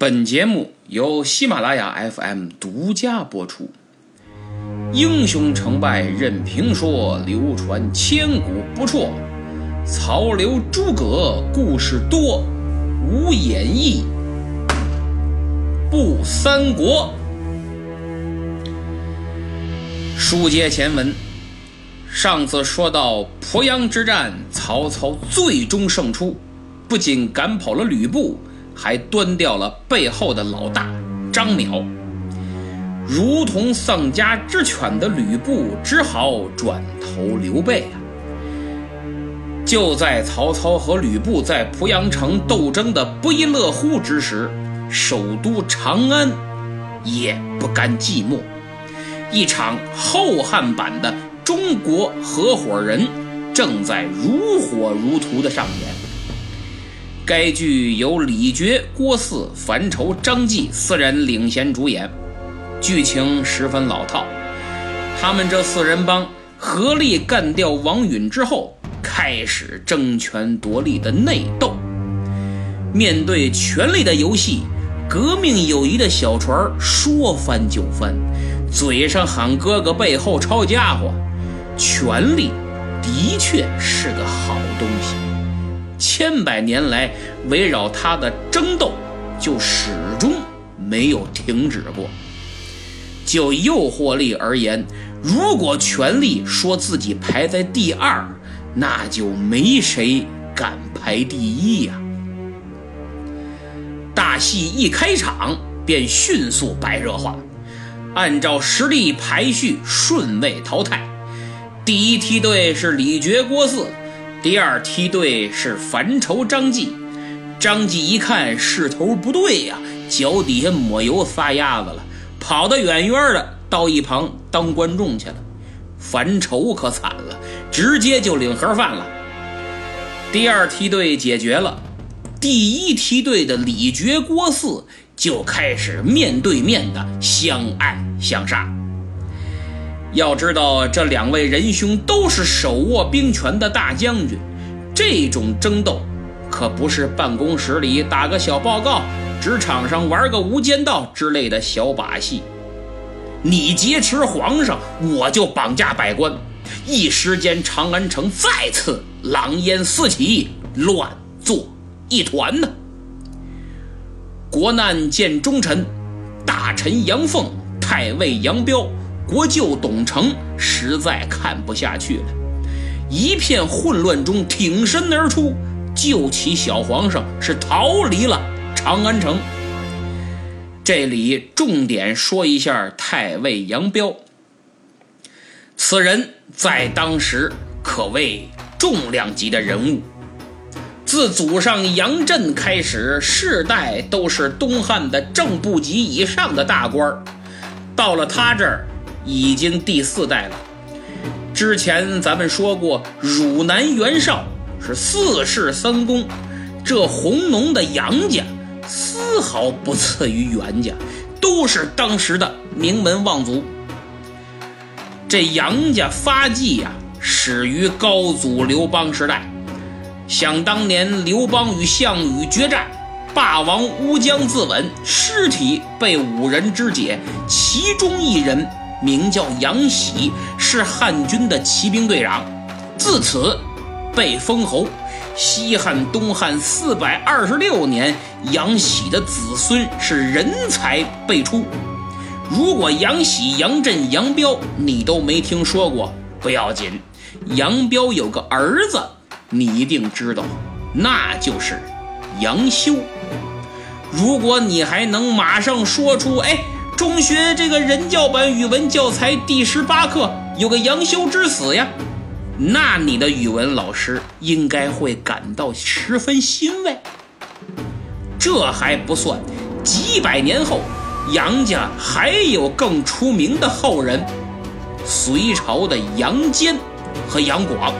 本节目由喜马拉雅 FM 独家播出。英雄成败任评说，流传千古不辍。曹刘诸葛故事多，无演义不三国。书接前文，上次说到濮阳之战，曹操最终胜出，不仅赶跑了吕布。还端掉了背后的老大张邈，如同丧家之犬的吕布只好转投刘备啊！就在曹操和吕布在濮阳城斗争的不亦乐乎之时，首都长安也不甘寂寞，一场后汉版的中国合伙人正在如火如荼的上演。该剧由李觉、郭汜、樊稠、张继四人领衔主演，剧情十分老套。他们这四人帮合力干掉王允之后，开始争权夺利的内斗。面对权力的游戏，革命友谊的小船说翻就翻，嘴上喊哥哥，背后抄家伙。权力的确是个好东西。千百年来，围绕他的争斗就始终没有停止过。就诱惑力而言，如果权力说自己排在第二，那就没谁敢排第一呀。大戏一开场便迅速白热化，按照实力排序顺位淘汰。第一梯队是李傕、郭汜。第二梯队是樊稠、张继。张继一看势头不对呀，脚底下抹油撒丫子了，跑得远远的，到一旁当观众去了。樊稠可惨了，直接就领盒饭了。第二梯队解决了，第一梯队的李傕、郭汜就开始面对面的相爱相杀。要知道，这两位仁兄都是手握兵权的大将军，这种争斗可不是办公室里打个小报告、职场上玩个无间道之类的小把戏。你劫持皇上，我就绑架百官，一时间长安城再次狼烟四起，乱作一团呢。国难见忠臣，大臣杨凤、太尉杨彪。国舅董承实在看不下去了，一片混乱中挺身而出，救起小皇上，是逃离了长安城。这里重点说一下太尉杨彪，此人在当时可谓重量级的人物，自祖上杨震开始，世代都是东汉的正部级以上的大官到了他这儿。已经第四代了。之前咱们说过，汝南袁绍是四世三公，这弘农的杨家丝毫不次于袁家，都是当时的名门望族。这杨家发迹呀，始于高祖刘邦时代。想当年，刘邦与项羽决战，霸王乌江自刎，尸体被五人肢解，其中一人。名叫杨喜，是汉军的骑兵队长，自此被封侯。西汉、东汉四百二十六年，杨喜的子孙是人才辈出。如果杨喜、杨震、杨彪你都没听说过，不要紧。杨彪有个儿子，你一定知道，那就是杨修。如果你还能马上说出，哎。中学这个人教版语文教材第十八课有个杨修之死呀，那你的语文老师应该会感到十分欣慰。这还不算，几百年后，杨家还有更出名的后人，隋朝的杨坚和杨广。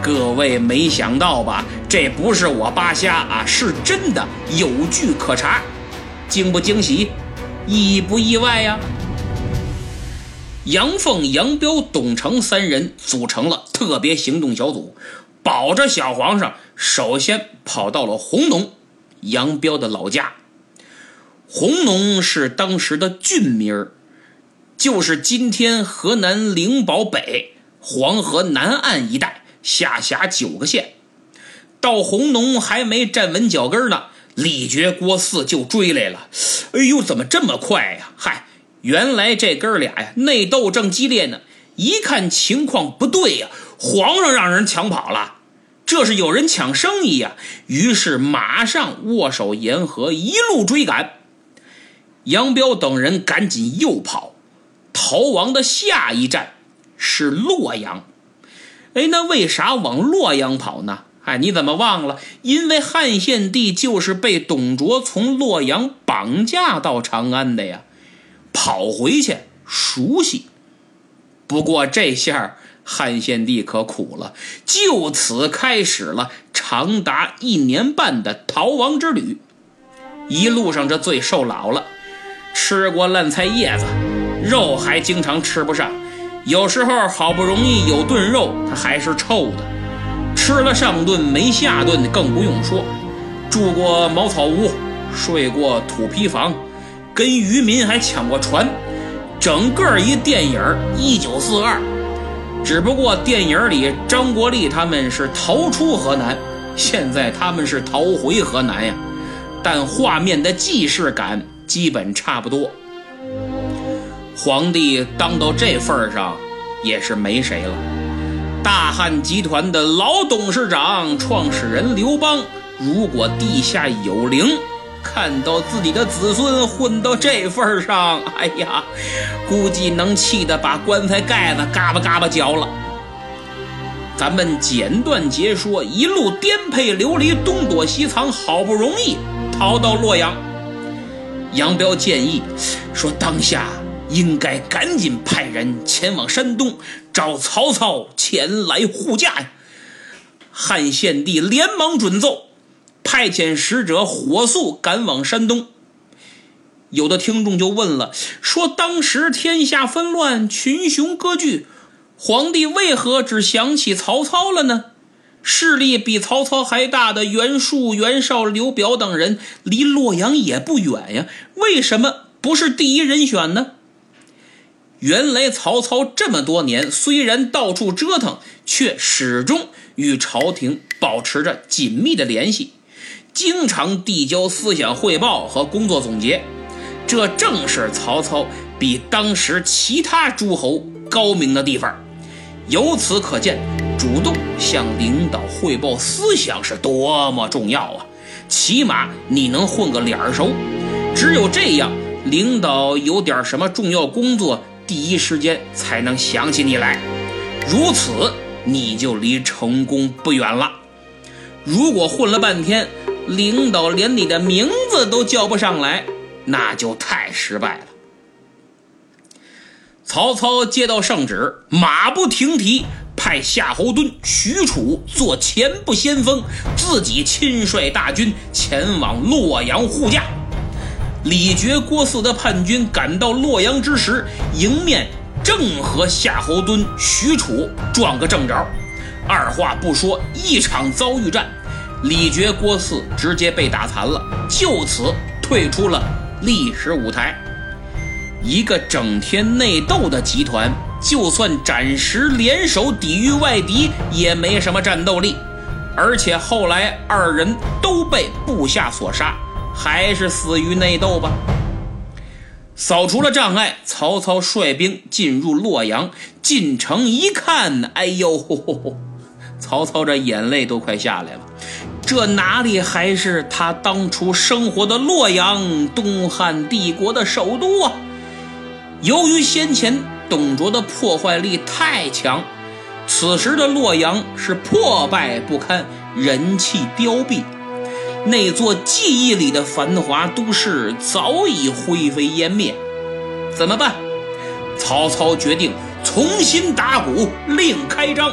各位没想到吧？这不是我扒瞎啊，是真的，有据可查，惊不惊喜？意不意外呀？杨凤、杨彪、董承三人组成了特别行动小组，保着小皇上，首先跑到了红农杨彪的老家。红农是当时的郡名儿，就是今天河南灵宝北黄河南岸一带下辖九个县。到红农还没站稳脚跟呢，李傕、郭汜就追来了。哎呦，怎么这么快呀？嗨，原来这哥俩呀内斗正激烈呢。一看情况不对呀，皇上让人抢跑了，这是有人抢生意呀。于是马上握手言和，一路追赶。杨彪等人赶紧又跑，逃亡的下一站是洛阳。哎，那为啥往洛阳跑呢？哎，你怎么忘了？因为汉献帝就是被董卓从洛阳绑架到长安的呀，跑回去熟悉。不过这下汉献帝可苦了，就此开始了长达一年半的逃亡之旅。一路上这最受老了，吃过烂菜叶子，肉还经常吃不上，有时候好不容易有顿肉，它还是臭的。吃了上顿没下顿，更不用说。住过茅草屋，睡过土坯房，跟渔民还抢过船。整个一电影《一九四二》，只不过电影里张国立他们是逃出河南，现在他们是逃回河南呀。但画面的既视感基本差不多。皇帝当到这份上，也是没谁了。大汉集团的老董事长、创始人刘邦，如果地下有灵。看到自己的子孙混到这份上，哎呀，估计能气得把棺材盖子嘎巴嘎巴嚼了。咱们简短截说，一路颠沛流离，东躲西藏，好不容易逃到洛阳。杨彪建议说，当下应该赶紧派人前往山东找曹操前来护驾呀。汉献帝连忙准奏。派遣使者火速赶往山东。有的听众就问了，说当时天下纷乱，群雄割据，皇帝为何只想起曹操了呢？势力比曹操还大的袁术、袁绍、刘表等人，离洛阳也不远呀，为什么不是第一人选呢？原来曹操这么多年虽然到处折腾，却始终与朝廷保持着紧密的联系。经常递交思想汇报和工作总结，这正是曹操比当时其他诸侯高明的地方。由此可见，主动向领导汇报思想是多么重要啊！起码你能混个脸熟，只有这样，领导有点什么重要工作，第一时间才能想起你来。如此，你就离成功不远了。如果混了半天，领导连你的名字都叫不上来，那就太失败了。曹操接到圣旨，马不停蹄，派夏侯惇、许褚做前部先锋，自己亲率大军前往洛阳护驾。李傕、郭汜的叛军赶到洛阳之时，迎面正和夏侯惇、许褚撞个正着，二话不说，一场遭遇战。李傕、郭汜直接被打残了，就此退出了历史舞台。一个整天内斗的集团，就算暂时联手抵御外敌，也没什么战斗力。而且后来二人都被部下所杀，还是死于内斗吧。扫除了障碍，曹操率兵进入洛阳。进城一看，哎呦，曹操这眼泪都快下来了。这哪里还是他当初生活的洛阳，东汉帝国的首都啊？由于先前董卓的破坏力太强，此时的洛阳是破败不堪，人气凋敝，那座记忆里的繁华都市早已灰飞烟灭。怎么办？曹操决定重新打鼓，另开张。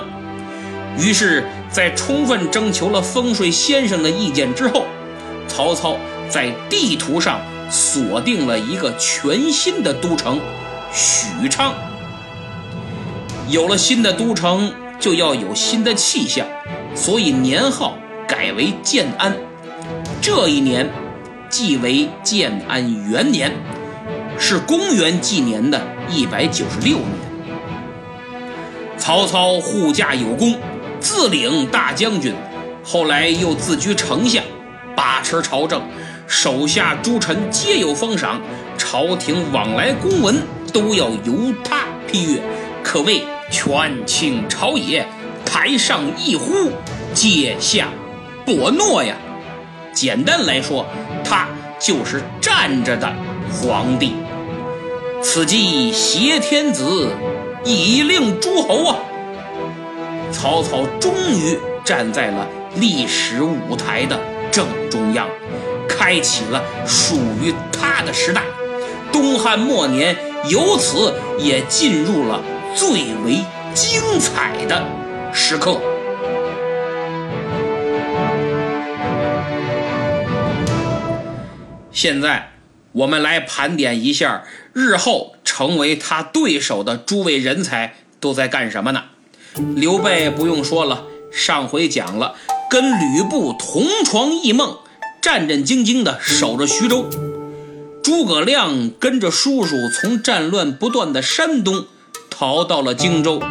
于是。在充分征求了风水先生的意见之后，曹操在地图上锁定了一个全新的都城——许昌。有了新的都城，就要有新的气象，所以年号改为建安。这一年，即为建安元年，是公元纪年的一百九十六年。曹操护驾有功，自领大将军，后来又自居丞相，把持朝政，手下诸臣皆有封赏，朝廷往来公文都要由他批阅，可谓权倾朝野，台上一呼，阶下伯诺呀。简单来说，他就是站着的皇帝。此即挟天子。以令诸侯啊！曹操终于站在了历史舞台的正中央，开启了属于他的时代。东汉末年由此也进入了最为精彩的时刻。现在，我们来盘点一下日后。成为他对手的诸位人才都在干什么呢？刘备不用说了，上回讲了，跟吕布同床异梦，战战兢兢地守着徐州。诸葛亮跟着叔叔从战乱不断的山东逃到了荆州，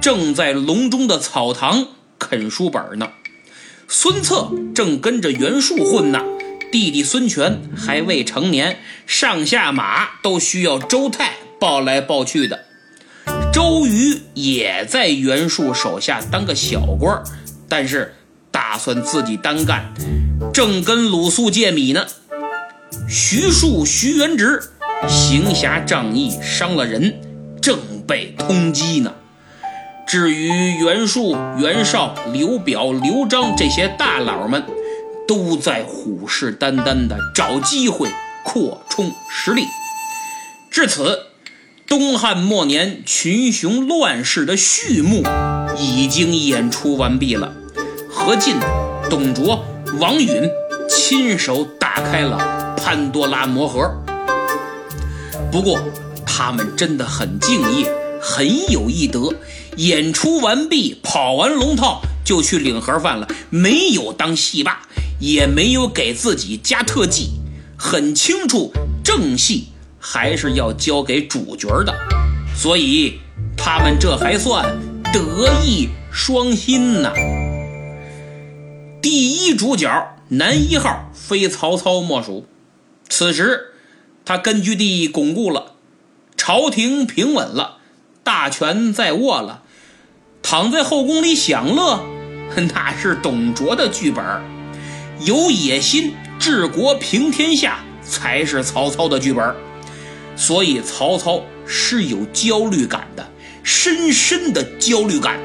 正在隆中的草堂啃书本呢。孙策正跟着袁术混呢，弟弟孙权还未成年，上下马都需要周泰。抱来抱去的，周瑜也在袁术手下当个小官，但是打算自己单干，正跟鲁肃借米呢。徐庶、徐元直行侠仗义，伤了人，正被通缉呢。至于袁术、袁绍、刘表、刘璋这些大佬们，都在虎视眈眈的找机会扩充实力。至此。东汉末年群雄乱世的序幕已经演出完毕了，何进、董卓、王允亲手打开了潘多拉魔盒。不过，他们真的很敬业，很有义德。演出完毕，跑完龙套就去领盒饭了，没有当戏霸，也没有给自己加特技，很清楚正戏。还是要交给主角的，所以他们这还算德艺双馨呢。第一主角男一号非曹操莫属。此时他根据地巩固了，朝廷平稳了，大权在握了，躺在后宫里享乐，那是董卓的剧本。有野心治国平天下才是曹操的剧本。所以曹操是有焦虑感的，深深的焦虑感。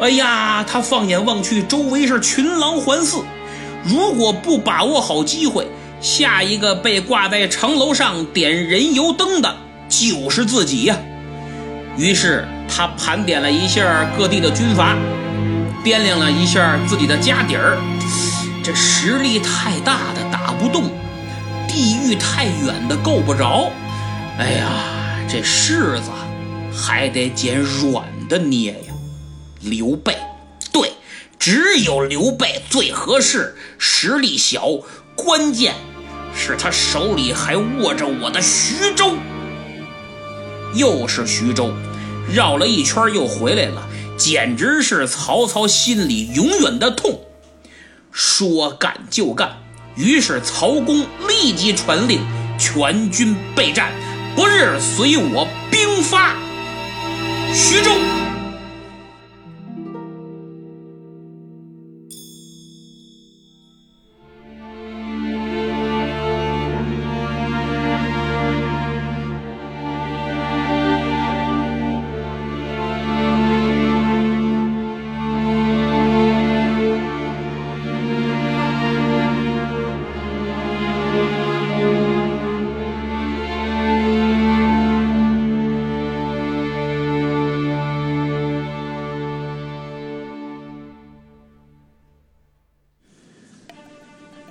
哎呀，他放眼望去，周围是群狼环伺，如果不把握好机会，下一个被挂在城楼上点人油灯的就是自己呀。于是他盘点了一下各地的军阀，掂量了一下自己的家底儿，这实力太大的打不动，地域太远的够不着。哎呀，这柿子还得捡软的捏呀！刘备，对，只有刘备最合适，实力小，关键是他手里还握着我的徐州。又是徐州，绕了一圈又回来了，简直是曹操心里永远的痛。说干就干，于是曹公立即传令，全军备战。不日随我兵发徐州。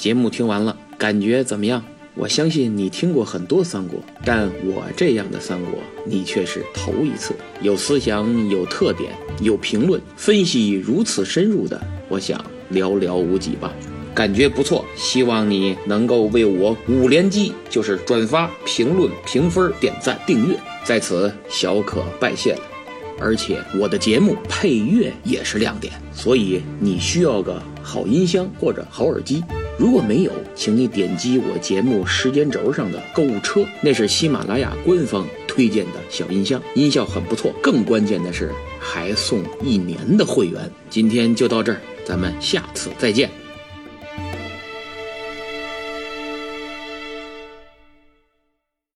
节目听完了，感觉怎么样？我相信你听过很多三国，但我这样的三国你却是头一次。有思想、有特点、有评论、分析如此深入的，我想寥寥无几吧。感觉不错，希望你能够为我五连击，就是转发、评论、评分、点赞、订阅，在此小可拜谢了。而且我的节目配乐也是亮点，所以你需要个好音箱或者好耳机。如果没有，请你点击我节目时间轴上的购物车，那是喜马拉雅官方推荐的小音箱，音效很不错。更关键的是还送一年的会员。今天就到这儿，咱们下次再见。